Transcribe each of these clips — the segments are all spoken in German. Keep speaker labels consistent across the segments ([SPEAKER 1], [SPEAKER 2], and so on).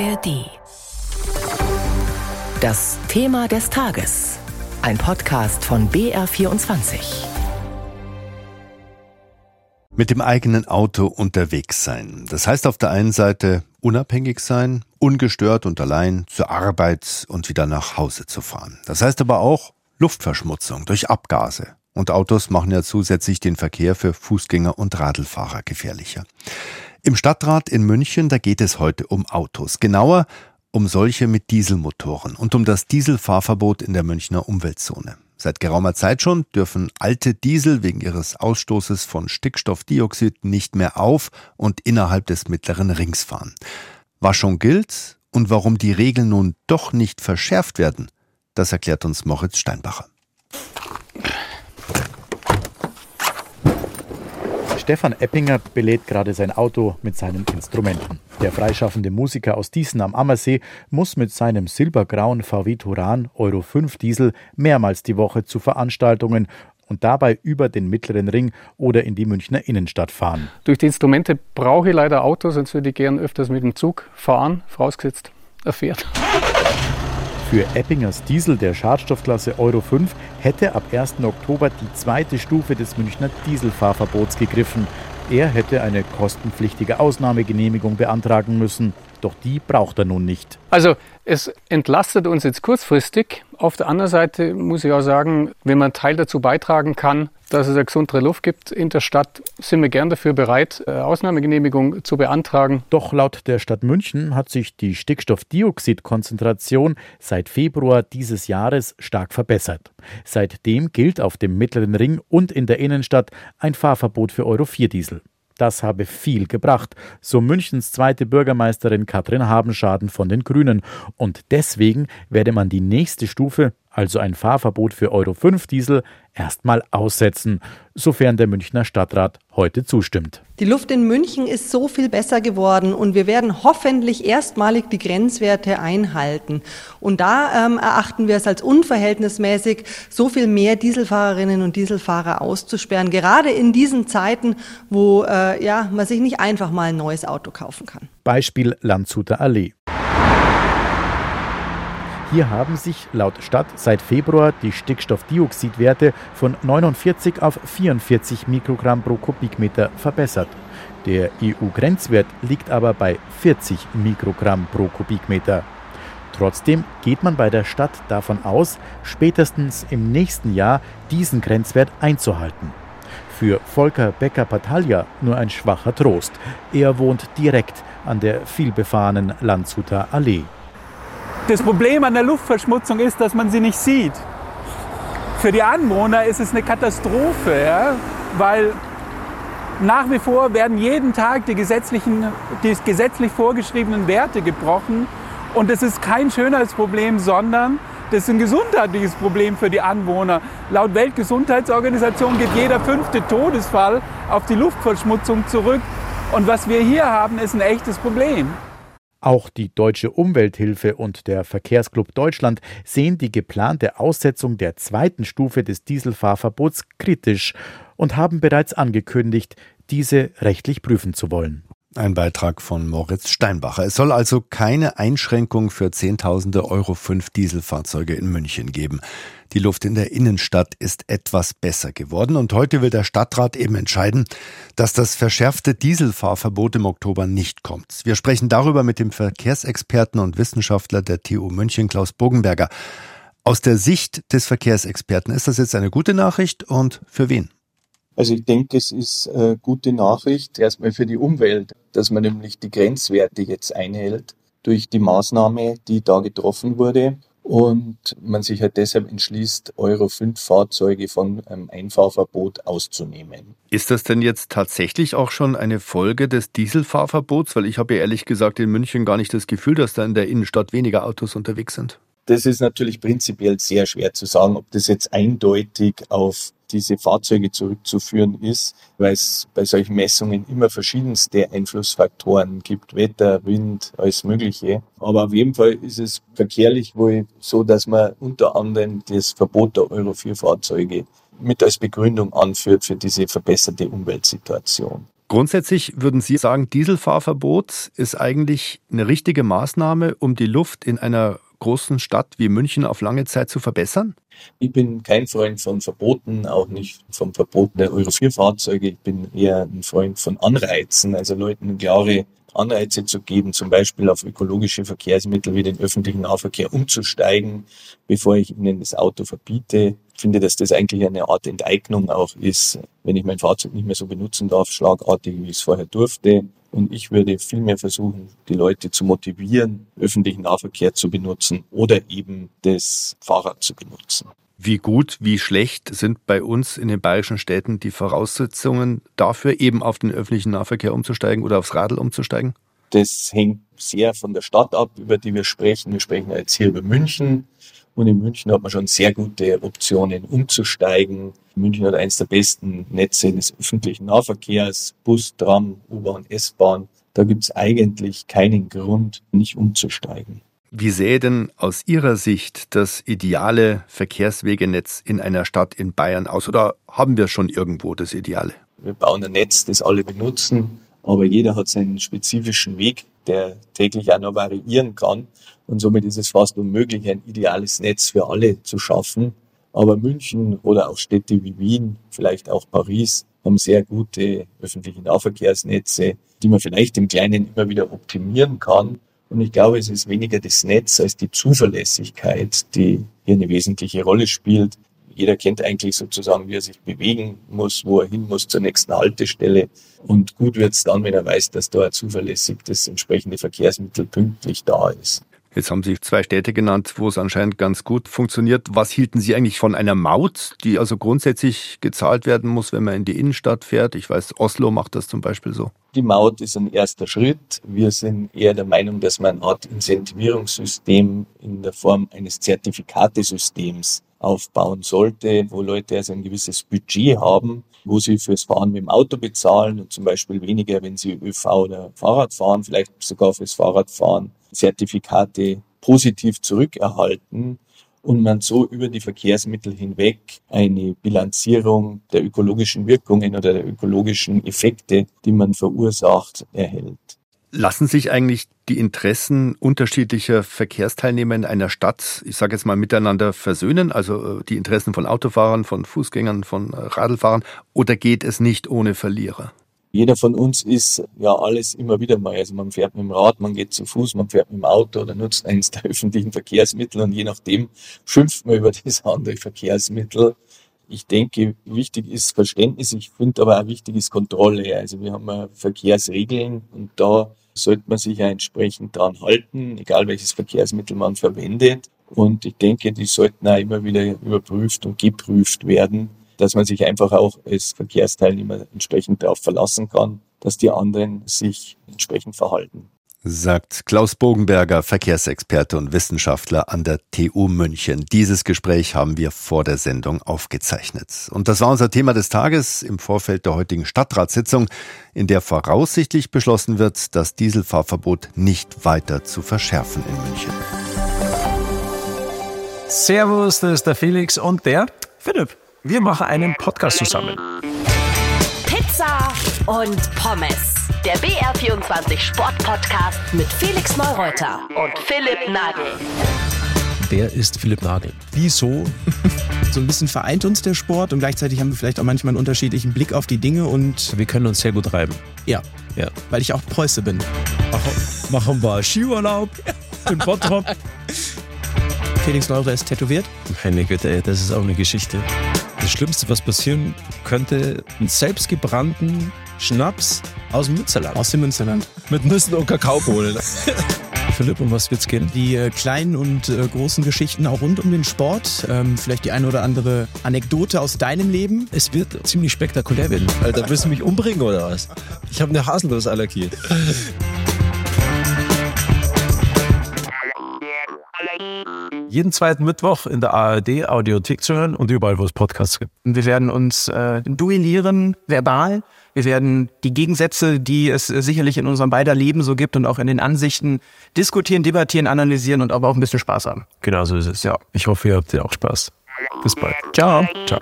[SPEAKER 1] ARD. Das Thema des Tages. Ein Podcast von BR24.
[SPEAKER 2] Mit dem eigenen Auto unterwegs sein. Das heißt auf der einen Seite unabhängig sein, ungestört und allein zur Arbeit und wieder nach Hause zu fahren. Das heißt aber auch Luftverschmutzung durch Abgase. Und Autos machen ja zusätzlich den Verkehr für Fußgänger und Radlfahrer gefährlicher. Im Stadtrat in München, da geht es heute um Autos. Genauer um solche mit Dieselmotoren und um das Dieselfahrverbot in der Münchner Umweltzone. Seit geraumer Zeit schon dürfen alte Diesel wegen ihres Ausstoßes von Stickstoffdioxid nicht mehr auf und innerhalb des mittleren Rings fahren. Was schon gilt und warum die Regeln nun doch nicht verschärft werden, das erklärt uns Moritz Steinbacher.
[SPEAKER 3] Stefan Eppinger belädt gerade sein Auto mit seinen Instrumenten. Der freischaffende Musiker aus Diesen am Ammersee muss mit seinem silbergrauen VW Turan Euro 5 Diesel mehrmals die Woche zu Veranstaltungen und dabei über den mittleren Ring oder in die Münchner Innenstadt fahren.
[SPEAKER 4] Durch die Instrumente brauche ich leider Autos, sonst würde ich gern öfters mit dem Zug fahren, vorausgesetzt er fährt.
[SPEAKER 3] Für Eppingers Diesel der Schadstoffklasse Euro 5 hätte ab 1. Oktober die zweite Stufe des Münchner Dieselfahrverbots gegriffen. Er hätte eine kostenpflichtige Ausnahmegenehmigung beantragen müssen. Doch die braucht er nun nicht.
[SPEAKER 4] Also es entlastet uns jetzt kurzfristig. Auf der anderen Seite muss ich auch sagen, wenn man Teil dazu beitragen kann, dass es eine gesundere Luft gibt in der Stadt, sind wir gern dafür bereit, äh, Ausnahmegenehmigung zu beantragen.
[SPEAKER 3] Doch laut der Stadt München hat sich die Stickstoffdioxidkonzentration seit Februar dieses Jahres stark verbessert. Seitdem gilt auf dem Mittleren Ring und in der Innenstadt ein Fahrverbot für Euro 4 Diesel. Das habe viel gebracht, so Münchens zweite Bürgermeisterin Katrin Habenschaden von den Grünen. Und deswegen werde man die nächste Stufe, also ein Fahrverbot für Euro 5 Diesel, erstmal aussetzen, sofern der Münchner Stadtrat heute zustimmt.
[SPEAKER 5] Die Luft in München ist so viel besser geworden und wir werden hoffentlich erstmalig die Grenzwerte einhalten. Und da ähm, erachten wir es als unverhältnismäßig, so viel mehr Dieselfahrerinnen und Dieselfahrer auszusperren, gerade in diesen Zeiten, wo äh, ja, man sich nicht einfach mal ein neues Auto kaufen kann.
[SPEAKER 3] Beispiel Landshuter Allee. Hier haben sich laut Stadt seit Februar die Stickstoffdioxidwerte von 49 auf 44 Mikrogramm pro Kubikmeter verbessert. Der EU-Grenzwert liegt aber bei 40 Mikrogramm pro Kubikmeter. Trotzdem geht man bei der Stadt davon aus, spätestens im nächsten Jahr diesen Grenzwert einzuhalten. Für Volker Becker-Patalja nur ein schwacher Trost. Er wohnt direkt an der vielbefahrenen Landshuter Allee.
[SPEAKER 6] Das Problem an der Luftverschmutzung ist, dass man sie nicht sieht. Für die Anwohner ist es eine Katastrophe, ja? weil nach wie vor werden jeden Tag die, gesetzlichen, die gesetzlich vorgeschriebenen Werte gebrochen. Und das ist kein Schönheitsproblem, sondern das ist ein gesundheitliches Problem für die Anwohner. Laut Weltgesundheitsorganisation geht jeder fünfte Todesfall auf die Luftverschmutzung zurück. Und was wir hier haben, ist ein echtes Problem.
[SPEAKER 3] Auch die Deutsche Umwelthilfe und der Verkehrsclub Deutschland sehen die geplante Aussetzung der zweiten Stufe des Dieselfahrverbots kritisch und haben bereits angekündigt, diese rechtlich prüfen zu wollen.
[SPEAKER 2] Ein Beitrag von Moritz Steinbacher. Es soll also keine Einschränkung für Zehntausende Euro 5 Dieselfahrzeuge in München geben. Die Luft in der Innenstadt ist etwas besser geworden und heute will der Stadtrat eben entscheiden, dass das verschärfte Dieselfahrverbot im Oktober nicht kommt. Wir sprechen darüber mit dem Verkehrsexperten und Wissenschaftler der TU München, Klaus Bogenberger. Aus der Sicht des Verkehrsexperten ist das jetzt eine gute Nachricht und für wen?
[SPEAKER 7] Also ich denke, es ist eine gute Nachricht erstmal für die Umwelt, dass man nämlich die Grenzwerte jetzt einhält durch die Maßnahme, die da getroffen wurde und man sich halt deshalb entschließt, Euro 5 Fahrzeuge von einem Einfahrverbot auszunehmen.
[SPEAKER 2] Ist das denn jetzt tatsächlich auch schon eine Folge des Dieselfahrverbots? Weil ich habe ehrlich gesagt in München gar nicht das Gefühl, dass da in der Innenstadt weniger Autos unterwegs sind.
[SPEAKER 7] Das ist natürlich prinzipiell sehr schwer zu sagen, ob das jetzt eindeutig auf diese Fahrzeuge zurückzuführen ist, weil es bei solchen Messungen immer verschiedenste Einflussfaktoren gibt, Wetter, Wind, alles Mögliche. Aber auf jeden Fall ist es verkehrlich wohl so, dass man unter anderem das Verbot der Euro 4 Fahrzeuge mit als Begründung anführt für diese verbesserte Umweltsituation.
[SPEAKER 2] Grundsätzlich würden Sie sagen, Dieselfahrverbot ist eigentlich eine richtige Maßnahme, um die Luft in einer großen Stadt wie München auf lange Zeit zu verbessern?
[SPEAKER 7] Ich bin kein Freund von Verboten, auch nicht vom Verbot der Euro 4 Fahrzeuge. Ich bin eher ein Freund von Anreizen, also Leuten klare Anreize zu geben, zum Beispiel auf ökologische Verkehrsmittel wie den öffentlichen Nahverkehr umzusteigen, bevor ich ihnen das Auto verbiete. Ich finde, dass das eigentlich eine Art Enteignung auch ist, wenn ich mein Fahrzeug nicht mehr so benutzen darf, schlagartig, wie ich es vorher durfte. Und ich würde vielmehr versuchen, die Leute zu motivieren, öffentlichen Nahverkehr zu benutzen oder eben das Fahrrad zu benutzen.
[SPEAKER 2] Wie gut, wie schlecht sind bei uns in den bayerischen Städten die Voraussetzungen dafür, eben auf den öffentlichen Nahverkehr umzusteigen oder aufs Radl umzusteigen?
[SPEAKER 7] Das hängt sehr von der Stadt ab, über die wir sprechen. Wir sprechen jetzt hier über München. Und in München hat man schon sehr gute Optionen umzusteigen. München hat eines der besten Netze des öffentlichen Nahverkehrs, Bus, Tram, U-Bahn, S-Bahn. Da gibt es eigentlich keinen Grund, nicht umzusteigen.
[SPEAKER 2] Wie sähe denn aus Ihrer Sicht das ideale Verkehrswegenetz in einer Stadt in Bayern aus? Oder haben wir schon irgendwo das Ideale?
[SPEAKER 7] Wir bauen ein Netz, das alle benutzen, aber jeder hat seinen spezifischen Weg, der täglich auch noch variieren kann. Und somit ist es fast unmöglich, ein ideales Netz für alle zu schaffen. Aber München oder auch Städte wie Wien, vielleicht auch Paris, haben sehr gute öffentliche Nahverkehrsnetze, die man vielleicht im Kleinen immer wieder optimieren kann. Und ich glaube, es ist weniger das Netz als die Zuverlässigkeit, die hier eine wesentliche Rolle spielt. Jeder kennt eigentlich sozusagen, wie er sich bewegen muss, wo er hin muss zur nächsten Haltestelle. Und gut wird es dann, wenn er weiß, dass da zuverlässig das entsprechende Verkehrsmittel pünktlich da ist.
[SPEAKER 2] Jetzt haben Sie zwei Städte genannt, wo es anscheinend ganz gut funktioniert. Was hielten Sie eigentlich von einer Maut, die also grundsätzlich gezahlt werden muss, wenn man in die Innenstadt fährt? Ich weiß, Oslo macht das zum Beispiel so.
[SPEAKER 7] Die Maut ist ein erster Schritt. Wir sind eher der Meinung, dass man eine Art Incentivierungssystem in der Form eines Zertifikatesystems aufbauen sollte, wo Leute also ein gewisses Budget haben, wo sie fürs Fahren mit dem Auto bezahlen und zum Beispiel weniger, wenn sie ÖV oder Fahrrad fahren, vielleicht sogar fürs Fahrradfahren Zertifikate positiv zurückerhalten und man so über die Verkehrsmittel hinweg eine Bilanzierung der ökologischen Wirkungen oder der ökologischen Effekte, die man verursacht, erhält.
[SPEAKER 2] Lassen sich eigentlich die Interessen unterschiedlicher Verkehrsteilnehmer in einer Stadt, ich sage jetzt mal, miteinander versöhnen, also äh, die Interessen von Autofahrern, von Fußgängern, von Radlfahrern, oder geht es nicht ohne Verlierer?
[SPEAKER 7] Jeder von uns ist ja alles immer wieder mal. Also man fährt mit dem Rad, man geht zu Fuß, man fährt mit dem Auto oder nutzt eines der öffentlichen Verkehrsmittel und je nachdem schimpft man über das andere Verkehrsmittel. Ich denke, wichtig ist Verständnis. Ich finde aber auch wichtig ist Kontrolle. Also wir haben ja Verkehrsregeln und da sollte man sich ja entsprechend dran halten, egal welches Verkehrsmittel man verwendet. Und ich denke, die sollten auch immer wieder überprüft und geprüft werden dass man sich einfach auch als Verkehrsteilnehmer entsprechend darauf verlassen kann, dass die anderen sich entsprechend verhalten.
[SPEAKER 2] Sagt Klaus Bogenberger, Verkehrsexperte und Wissenschaftler an der TU München. Dieses Gespräch haben wir vor der Sendung aufgezeichnet. Und das war unser Thema des Tages im Vorfeld der heutigen Stadtratssitzung, in der voraussichtlich beschlossen wird, das Dieselfahrverbot nicht weiter zu verschärfen in München.
[SPEAKER 8] Servus, das ist der Felix und der Philipp. Wir machen einen Podcast zusammen.
[SPEAKER 1] Pizza und Pommes. Der BR24 Sportpodcast mit Felix Neureuter und Philipp Nagel.
[SPEAKER 8] Wer ist Philipp Nagel?
[SPEAKER 9] Wieso? so ein bisschen vereint uns der Sport und gleichzeitig haben wir vielleicht auch manchmal einen unterschiedlichen Blick auf die Dinge und.
[SPEAKER 8] Wir können uns sehr gut reiben.
[SPEAKER 9] Ja. Ja. Weil ich auch Preuße bin.
[SPEAKER 8] Machen, machen wir Skiurlaub in Bottrop.
[SPEAKER 9] Felix Neurer ist tätowiert.
[SPEAKER 8] Meine Güte, das ist auch eine Geschichte. Das Schlimmste, was passieren könnte, einen selbstgebrannten Schnaps aus dem Münsterland.
[SPEAKER 9] Aus dem Münsterland.
[SPEAKER 8] Mit Nüssen und Kakaobohnen. Philipp, um was wird's gehen?
[SPEAKER 9] Die äh, kleinen und äh, großen Geschichten auch rund um den Sport. Ähm, vielleicht die eine oder andere Anekdote aus deinem Leben.
[SPEAKER 8] Es wird ziemlich spektakulär werden. Alter, willst du mich umbringen oder was? Ich habe eine Haselnussallergie. jeden zweiten Mittwoch in der ARD Audiothek zu hören und überall, wo es Podcasts gibt.
[SPEAKER 9] Wir werden uns äh, duellieren, verbal. Wir werden die Gegensätze, die es sicherlich in unserem beider Leben so gibt und auch in den Ansichten diskutieren, debattieren, analysieren und aber auch ein bisschen Spaß haben.
[SPEAKER 8] Genau so ist es, ja. Ich hoffe, ihr habt ja auch Spaß. Bis bald.
[SPEAKER 9] Ciao.
[SPEAKER 8] Ciao.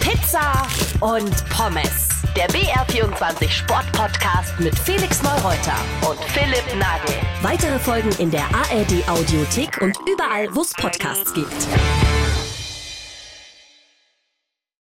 [SPEAKER 1] Pizza und Pommes. Der BR24 Sport Podcast mit Felix Neureuter und Philipp Nagel. Weitere Folgen in der ARD Audiothek und überall, wo es Podcasts gibt.